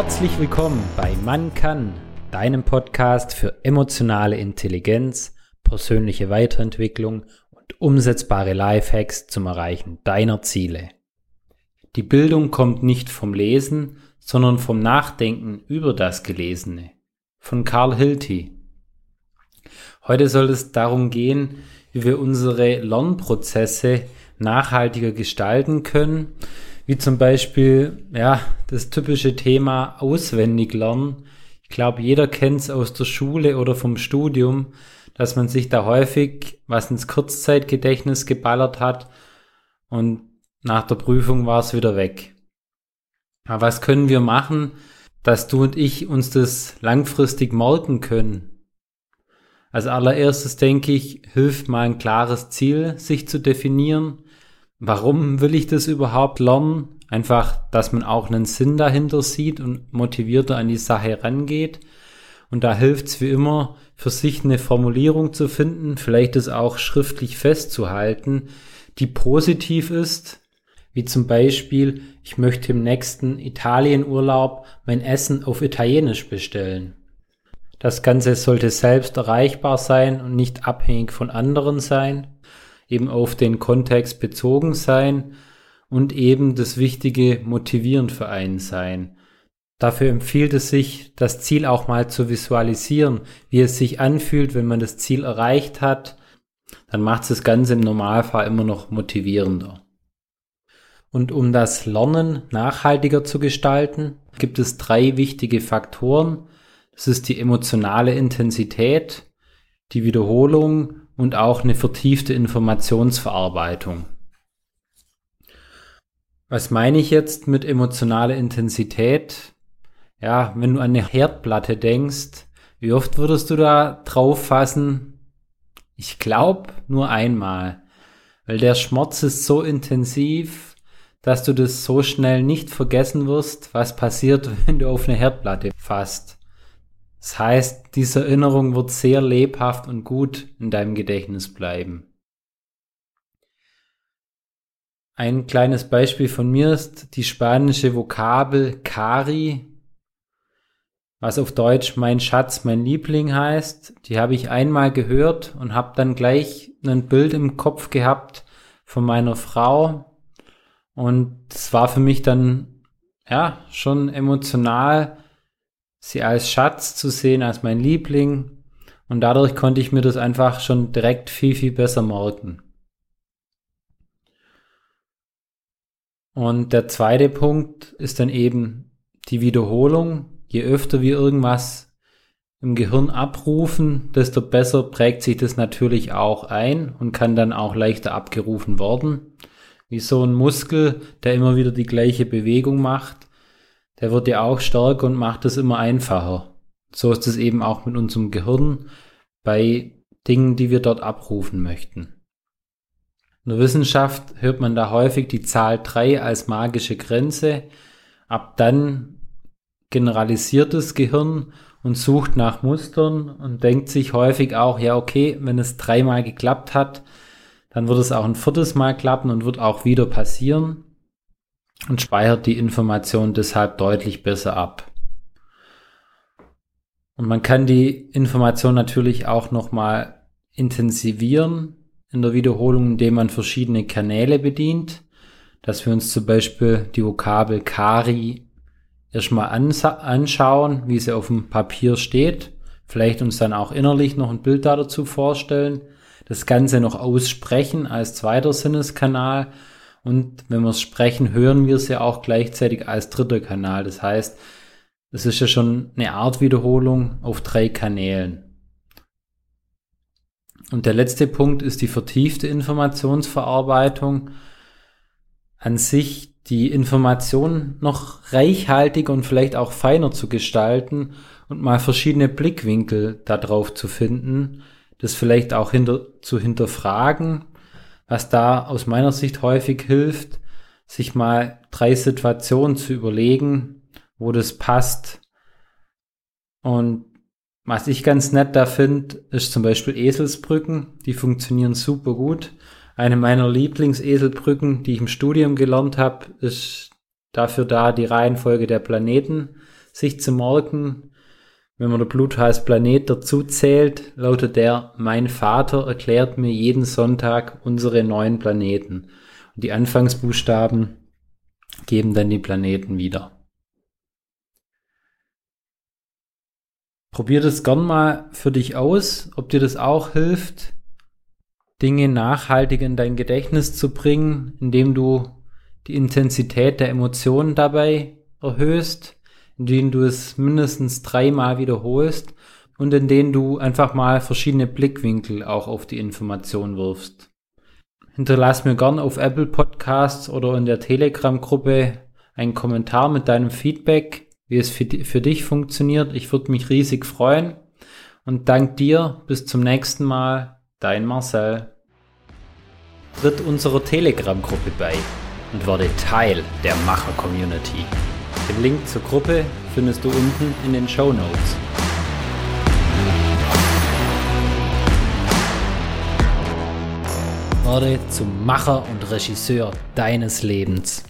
Herzlich willkommen bei Man kann, deinem Podcast für emotionale Intelligenz, persönliche Weiterentwicklung und umsetzbare Lifehacks zum Erreichen deiner Ziele. Die Bildung kommt nicht vom Lesen, sondern vom Nachdenken über das Gelesene. Von Carl Hilty. Heute soll es darum gehen, wie wir unsere Lernprozesse nachhaltiger gestalten können, wie zum Beispiel ja das typische Thema auswendig lernen. Ich glaube, jeder kennt es aus der Schule oder vom Studium, dass man sich da häufig was ins Kurzzeitgedächtnis geballert hat und nach der Prüfung war es wieder weg. Aber was können wir machen, dass du und ich uns das langfristig merken können? Als allererstes denke ich, hilft mal ein klares Ziel, sich zu definieren. Warum will ich das überhaupt lernen? Einfach, dass man auch einen Sinn dahinter sieht und motivierter an die Sache rangeht. Und da hilft es wie immer, für sich eine Formulierung zu finden, vielleicht es auch schriftlich festzuhalten, die positiv ist, wie zum Beispiel, ich möchte im nächsten Italienurlaub mein Essen auf Italienisch bestellen. Das Ganze sollte selbst erreichbar sein und nicht abhängig von anderen sein, eben auf den Kontext bezogen sein und eben das Wichtige motivierend für einen sein. Dafür empfiehlt es sich, das Ziel auch mal zu visualisieren, wie es sich anfühlt, wenn man das Ziel erreicht hat. Dann macht es das Ganze im Normalfall immer noch motivierender. Und um das Lernen nachhaltiger zu gestalten, gibt es drei wichtige Faktoren, das ist die emotionale Intensität, die Wiederholung und auch eine vertiefte Informationsverarbeitung. Was meine ich jetzt mit emotionaler Intensität? Ja, wenn du an eine Herdplatte denkst, wie oft würdest du da drauf fassen? Ich glaube nur einmal, weil der Schmerz ist so intensiv, dass du das so schnell nicht vergessen wirst, was passiert, wenn du auf eine Herdplatte fasst. Das heißt, diese Erinnerung wird sehr lebhaft und gut in deinem Gedächtnis bleiben. Ein kleines Beispiel von mir ist die spanische Vokabel Cari, was auf Deutsch mein Schatz, mein Liebling heißt. Die habe ich einmal gehört und habe dann gleich ein Bild im Kopf gehabt von meiner Frau. Und es war für mich dann ja schon emotional, sie als Schatz zu sehen, als mein Liebling. Und dadurch konnte ich mir das einfach schon direkt viel, viel besser merken. Und der zweite Punkt ist dann eben die Wiederholung. Je öfter wir irgendwas im Gehirn abrufen, desto besser prägt sich das natürlich auch ein und kann dann auch leichter abgerufen werden. Wie so ein Muskel, der immer wieder die gleiche Bewegung macht der wird ja auch stärker und macht es immer einfacher. So ist es eben auch mit unserem Gehirn bei Dingen, die wir dort abrufen möchten. In der Wissenschaft hört man da häufig die Zahl 3 als magische Grenze. Ab dann generalisiert das Gehirn und sucht nach Mustern und denkt sich häufig auch, ja okay, wenn es dreimal geklappt hat, dann wird es auch ein viertes Mal klappen und wird auch wieder passieren und speichert die Information deshalb deutlich besser ab. Und man kann die Information natürlich auch nochmal intensivieren in der Wiederholung, indem man verschiedene Kanäle bedient, dass wir uns zum Beispiel die Vokabel Kari erstmal anschauen, wie sie auf dem Papier steht, vielleicht uns dann auch innerlich noch ein Bild dazu vorstellen, das Ganze noch aussprechen als zweiter Sinneskanal und wenn wir es sprechen, hören wir es ja auch gleichzeitig als dritter Kanal. Das heißt, es ist ja schon eine Art Wiederholung auf drei Kanälen. Und der letzte Punkt ist die vertiefte Informationsverarbeitung. An sich die Information noch reichhaltiger und vielleicht auch feiner zu gestalten und mal verschiedene Blickwinkel darauf zu finden, das vielleicht auch hinter, zu hinterfragen was da aus meiner Sicht häufig hilft, sich mal drei Situationen zu überlegen, wo das passt. Und was ich ganz nett da finde, ist zum Beispiel Eselsbrücken. Die funktionieren super gut. Eine meiner Lieblingseselbrücken, die ich im Studium gelernt habe, ist dafür da, die Reihenfolge der Planeten sich zu merken, wenn man der Blutheiß Planet dazu zählt, lautet der, mein Vater erklärt mir jeden Sonntag unsere neuen Planeten. Und die Anfangsbuchstaben geben dann die Planeten wieder. Probier das gern mal für dich aus, ob dir das auch hilft, Dinge nachhaltig in dein Gedächtnis zu bringen, indem du die Intensität der Emotionen dabei erhöhst, indem du es mindestens dreimal wiederholst und indem du einfach mal verschiedene Blickwinkel auch auf die Information wirfst. Hinterlass mir gern auf Apple Podcasts oder in der Telegram-Gruppe einen Kommentar mit deinem Feedback, wie es für, für dich funktioniert. Ich würde mich riesig freuen. Und dank dir, bis zum nächsten Mal, dein Marcel. Tritt unserer Telegram-Gruppe bei und werde Teil der Macher-Community. Den Link zur Gruppe findest du unten in den Show Notes. Werde zum Macher und Regisseur deines Lebens.